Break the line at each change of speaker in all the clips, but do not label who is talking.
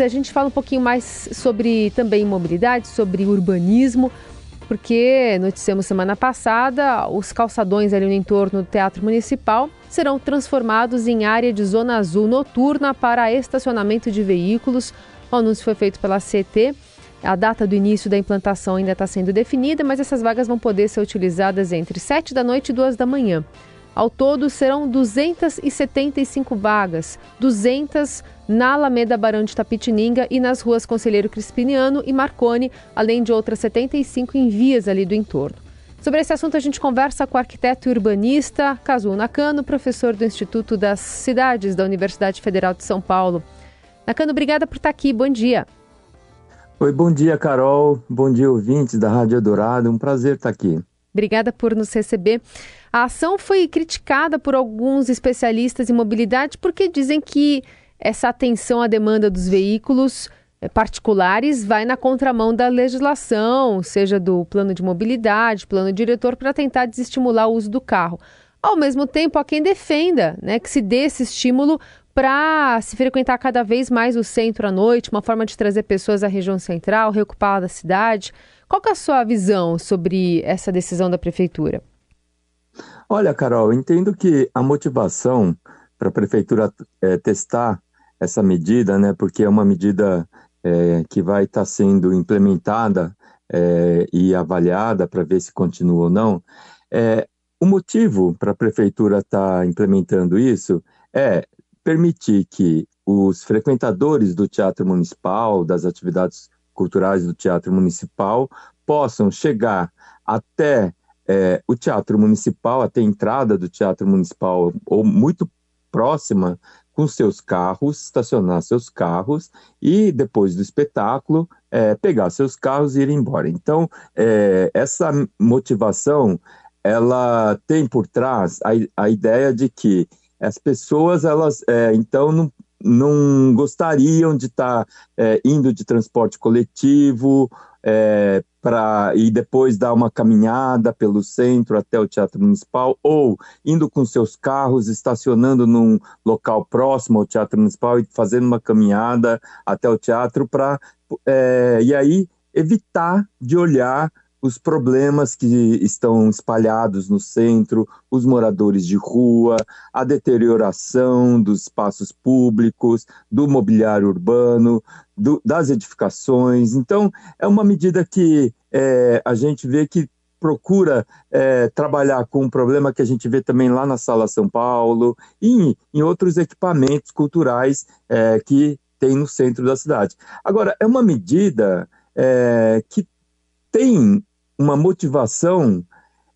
A gente fala um pouquinho mais sobre também mobilidade, sobre urbanismo, porque noticiamos semana passada, os calçadões ali no entorno do Teatro Municipal serão transformados em área de zona azul noturna para estacionamento de veículos. O anúncio foi feito pela CT. A data do início da implantação ainda está sendo definida, mas essas vagas vão poder ser utilizadas entre 7 da noite e 2 da manhã. Ao todo, serão 275 vagas, 200 na Alameda Barão de Tapitininga e nas ruas Conselheiro Crispiniano e Marconi, além de outras 75 em vias ali do entorno. Sobre esse assunto, a gente conversa com o arquiteto e urbanista Kazuo Nakano, professor do Instituto das Cidades da Universidade Federal de São Paulo. Nakano, obrigada por estar aqui. Bom dia.
Oi, bom dia, Carol. Bom dia, ouvintes da Rádio Dourado. Um prazer estar aqui.
Obrigada por nos receber. A ação foi criticada por alguns especialistas em mobilidade porque dizem que essa atenção à demanda dos veículos eh, particulares vai na contramão da legislação, seja do plano de mobilidade, plano diretor, para tentar desestimular o uso do carro. Ao mesmo tempo, há quem defenda né, que se dê esse estímulo para se frequentar cada vez mais o centro à noite, uma forma de trazer pessoas à região central, reocupar a cidade. Qual é a sua visão sobre essa decisão da prefeitura?
Olha, Carol, entendo que a motivação para a prefeitura é, testar essa medida, né, porque é uma medida é, que vai estar tá sendo implementada é, e avaliada para ver se continua ou não. É, o motivo para a prefeitura estar tá implementando isso é permitir que os frequentadores do Teatro Municipal, das atividades culturais do Teatro Municipal possam chegar até é, o Teatro Municipal, até a entrada do Teatro Municipal, ou muito próxima, com seus carros, estacionar seus carros e, depois do espetáculo, é, pegar seus carros e ir embora. Então, é, essa motivação, ela tem por trás a, a ideia de que as pessoas, elas, é, então, não, não gostariam de estar tá, é, indo de transporte coletivo é, para e depois dar uma caminhada pelo centro até o Teatro Municipal ou indo com seus carros, estacionando num local próximo ao Teatro Municipal e fazendo uma caminhada até o teatro para é, e aí evitar de olhar os problemas que estão espalhados no centro, os moradores de rua, a deterioração dos espaços públicos, do mobiliário urbano, do, das edificações. Então, é uma medida que é, a gente vê que procura é, trabalhar com um problema que a gente vê também lá na Sala São Paulo e em, em outros equipamentos culturais é, que tem no centro da cidade. Agora, é uma medida é, que tem uma motivação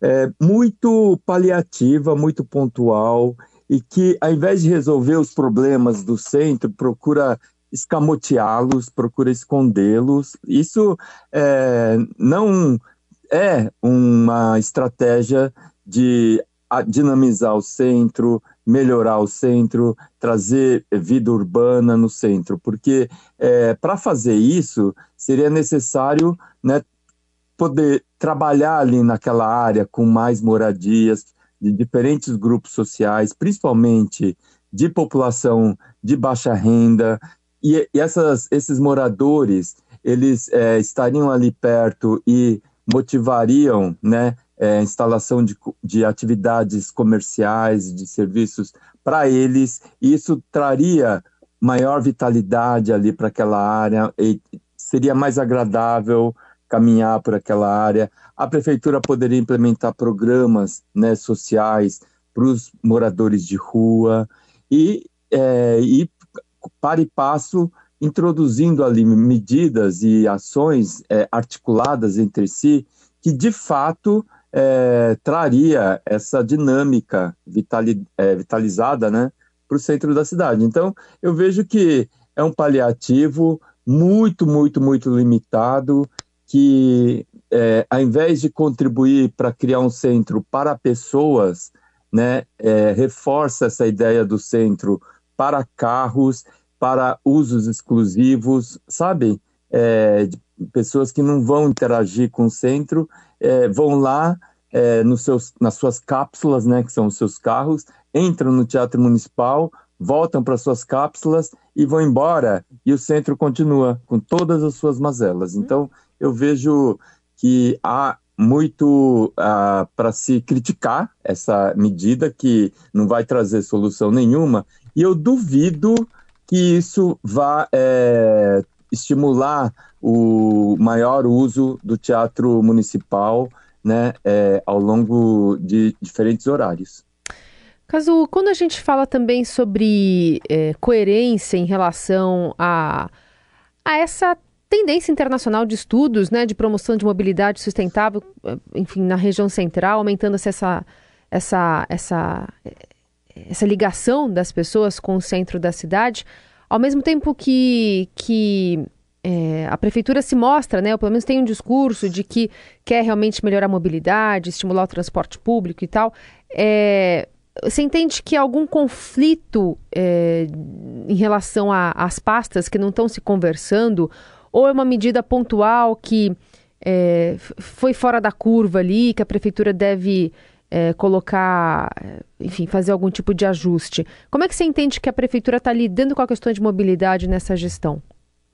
é, muito paliativa, muito pontual, e que, ao invés de resolver os problemas do centro, procura escamoteá-los, procura escondê-los. Isso é, não é uma estratégia de dinamizar o centro, melhorar o centro, trazer vida urbana no centro, porque é, para fazer isso seria necessário né, poder trabalhar ali naquela área com mais moradias de diferentes grupos sociais, principalmente de população de baixa renda, e, e essas, esses moradores, eles é, estariam ali perto e motivariam, né, é, instalação de, de atividades comerciais, de serviços para eles, e isso traria maior vitalidade ali para aquela área, e seria mais agradável caminhar por aquela área. A prefeitura poderia implementar programas né, sociais para os moradores de rua e, é, e para e passo introduzindo ali medidas e ações é, articuladas entre si que de fato é, traria essa dinâmica vitali, é, vitalizada né, para o centro da cidade. Então, eu vejo que é um paliativo muito, muito, muito limitado que, é, ao invés de contribuir para criar um centro para pessoas, né, é, reforça essa ideia do centro para carros, para usos exclusivos, sabe? É, pessoas que não vão interagir com o centro, é, vão lá é, nos seus, nas suas cápsulas, né, que são os seus carros, entram no Teatro Municipal, voltam para suas cápsulas e vão embora, e o centro continua com todas as suas mazelas. Uhum. Então, eu vejo que há muito uh, para se criticar essa medida que não vai trazer solução nenhuma, e eu duvido que isso vá é, estimular o maior uso do teatro municipal né, é, ao longo de diferentes horários.
Caso, quando a gente fala também sobre é, coerência em relação a, a essa tendência internacional de estudos, né, de promoção de mobilidade sustentável, é, enfim, na região central, aumentando-se essa, essa, essa, essa ligação das pessoas com o centro da cidade, ao mesmo tempo que, que é, a prefeitura se mostra, né, ou pelo menos tem um discurso de que quer realmente melhorar a mobilidade, estimular o transporte público e tal, é, você entende que algum conflito é, em relação às pastas que não estão se conversando, ou é uma medida pontual que é, foi fora da curva ali, que a prefeitura deve é, colocar, enfim, fazer algum tipo de ajuste? Como é que você entende que a prefeitura está lidando com a questão de mobilidade nessa gestão?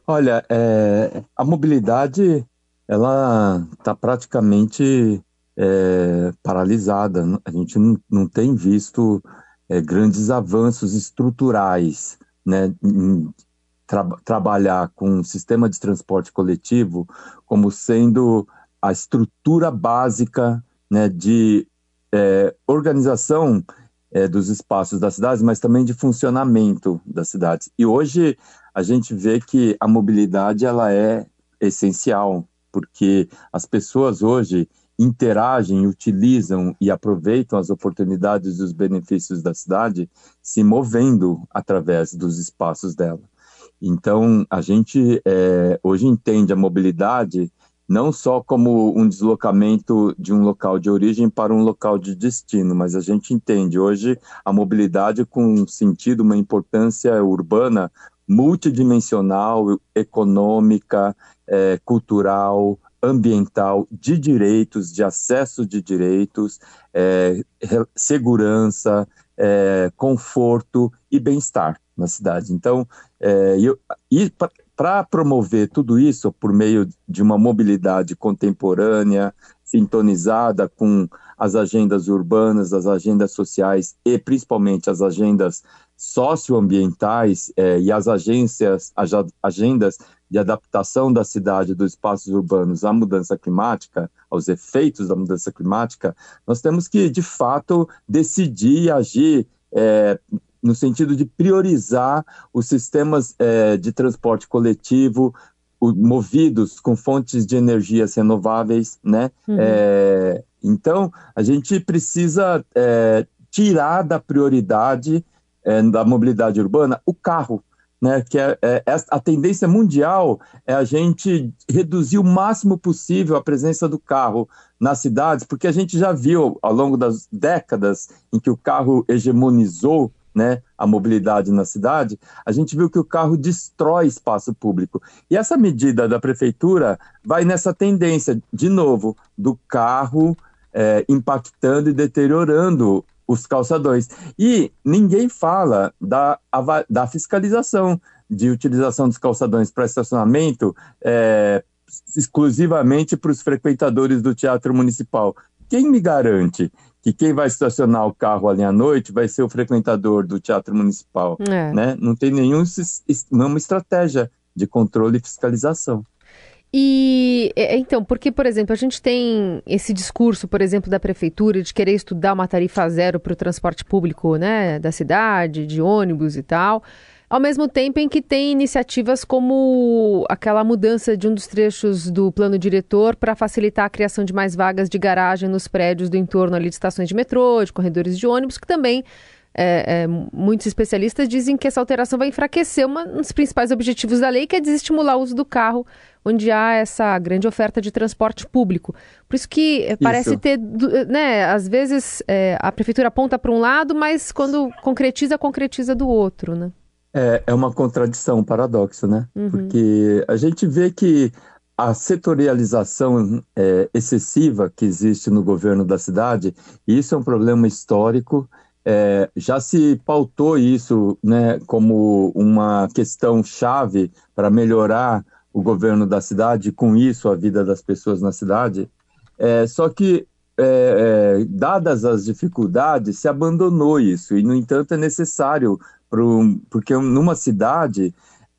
Olha, é, a mobilidade ela está praticamente é, paralisada. A gente não, não tem visto é, grandes avanços estruturais né, tra trabalhar com um sistema de transporte coletivo como sendo a estrutura básica né, de é, organização é, dos espaços das cidades, mas também de funcionamento das cidades. E hoje a gente vê que a mobilidade ela é essencial, porque as pessoas hoje interagem, utilizam e aproveitam as oportunidades e os benefícios da cidade, se movendo através dos espaços dela. Então, a gente é, hoje entende a mobilidade não só como um deslocamento de um local de origem para um local de destino, mas a gente entende hoje a mobilidade com um sentido, uma importância urbana multidimensional, econômica, é, cultural, ambiental, de direitos, de acesso de direitos, é, segurança, é, conforto e bem-estar na cidade. Então, é, eu, e para promover tudo isso por meio de uma mobilidade contemporânea, sintonizada com as agendas urbanas, as agendas sociais e principalmente as agendas socioambientais é, e as agências, as agendas de adaptação da cidade, dos espaços urbanos à mudança climática, aos efeitos da mudança climática, nós temos que, de fato, decidir e agir é, no sentido de priorizar os sistemas é, de transporte coletivo o, movidos com fontes de energias renováveis, né? Uhum. É, então, a gente precisa é, tirar da prioridade é, da mobilidade urbana o carro né, que é, é, a tendência mundial é a gente reduzir o máximo possível a presença do carro nas cidades, porque a gente já viu ao longo das décadas em que o carro hegemonizou né, a mobilidade na cidade, a gente viu que o carro destrói espaço público. E essa medida da prefeitura vai nessa tendência, de novo, do carro é, impactando e deteriorando os calçadões. E ninguém fala da, da fiscalização de utilização dos calçadões para estacionamento é, exclusivamente para os frequentadores do Teatro Municipal. Quem me garante que quem vai estacionar o carro ali à noite vai ser o frequentador do Teatro Municipal? É. Né? Não tem nenhum, nenhuma estratégia de controle e fiscalização.
E é, é, então, porque, por exemplo, a gente tem esse discurso, por exemplo, da prefeitura de querer estudar uma tarifa zero para o transporte público, né, da cidade, de ônibus e tal, ao mesmo tempo em que tem iniciativas como aquela mudança de um dos trechos do plano diretor para facilitar a criação de mais vagas de garagem nos prédios do entorno ali de estações de metrô, de corredores de ônibus, que também é, é, muitos especialistas dizem que essa alteração vai enfraquecer uma, um dos principais objetivos da lei, que é desestimular o uso do carro, onde há essa grande oferta de transporte público. Por isso que parece isso. ter, né, às vezes é, a prefeitura aponta para um lado, mas quando concretiza, concretiza do outro, né?
É, é uma contradição, um paradoxo, né? Uhum. Porque a gente vê que a setorialização é, excessiva que existe no governo da cidade, isso é um problema histórico é, já se pautou isso né, como uma questão chave para melhorar o governo da cidade, com isso a vida das pessoas na cidade. É, só que, é, é, dadas as dificuldades, se abandonou isso, e, no entanto, é necessário, pro, porque numa cidade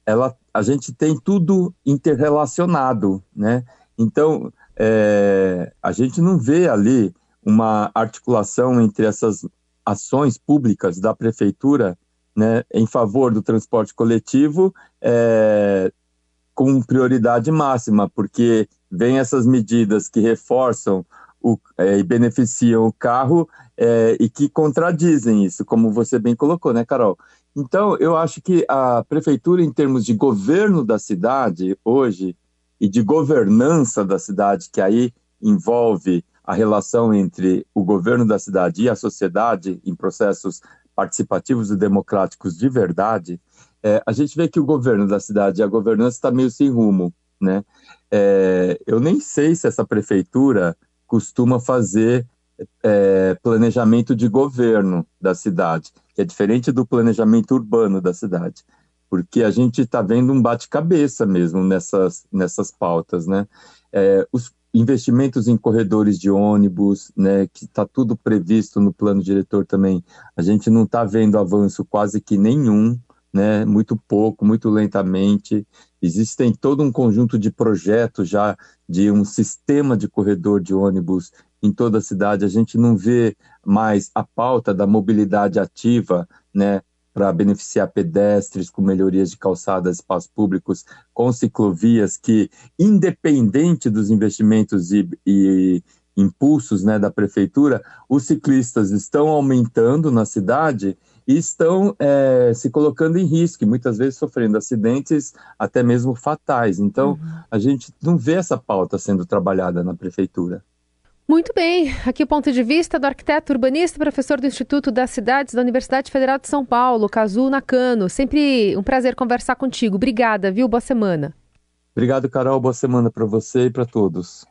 ela, a gente tem tudo interrelacionado, né? Então, é, a gente não vê ali uma articulação entre essas ações públicas da prefeitura né, em favor do transporte coletivo é, com prioridade máxima, porque vem essas medidas que reforçam o, é, e beneficiam o carro é, e que contradizem isso, como você bem colocou, né, Carol? Então, eu acho que a prefeitura, em termos de governo da cidade, hoje, e de governança da cidade, que aí envolve a relação entre o governo da cidade e a sociedade em processos participativos e democráticos de verdade, é, a gente vê que o governo da cidade e a governança está meio sem rumo, né? É, eu nem sei se essa prefeitura costuma fazer é, planejamento de governo da cidade, que é diferente do planejamento urbano da cidade, porque a gente está vendo um bate-cabeça mesmo nessas, nessas pautas, né? É, os, investimentos em corredores de ônibus, né, que está tudo previsto no plano diretor também. A gente não está vendo avanço quase que nenhum, né, muito pouco, muito lentamente. Existem todo um conjunto de projetos já de um sistema de corredor de ônibus em toda a cidade. A gente não vê mais a pauta da mobilidade ativa, né, para beneficiar pedestres com melhorias de calçadas, espaços públicos, com ciclovias que, independente dos investimentos e, e impulsos né, da prefeitura, os ciclistas estão aumentando na cidade e estão é, se colocando em risco, e muitas vezes sofrendo acidentes até mesmo fatais. Então, uhum. a gente não vê essa pauta sendo trabalhada na prefeitura.
Muito bem, aqui o ponto de vista do arquiteto urbanista, professor do Instituto das Cidades da Universidade Federal de São Paulo, Cazu Nakano. Sempre um prazer conversar contigo. Obrigada, viu? Boa semana.
Obrigado, Carol. Boa semana para você e para todos.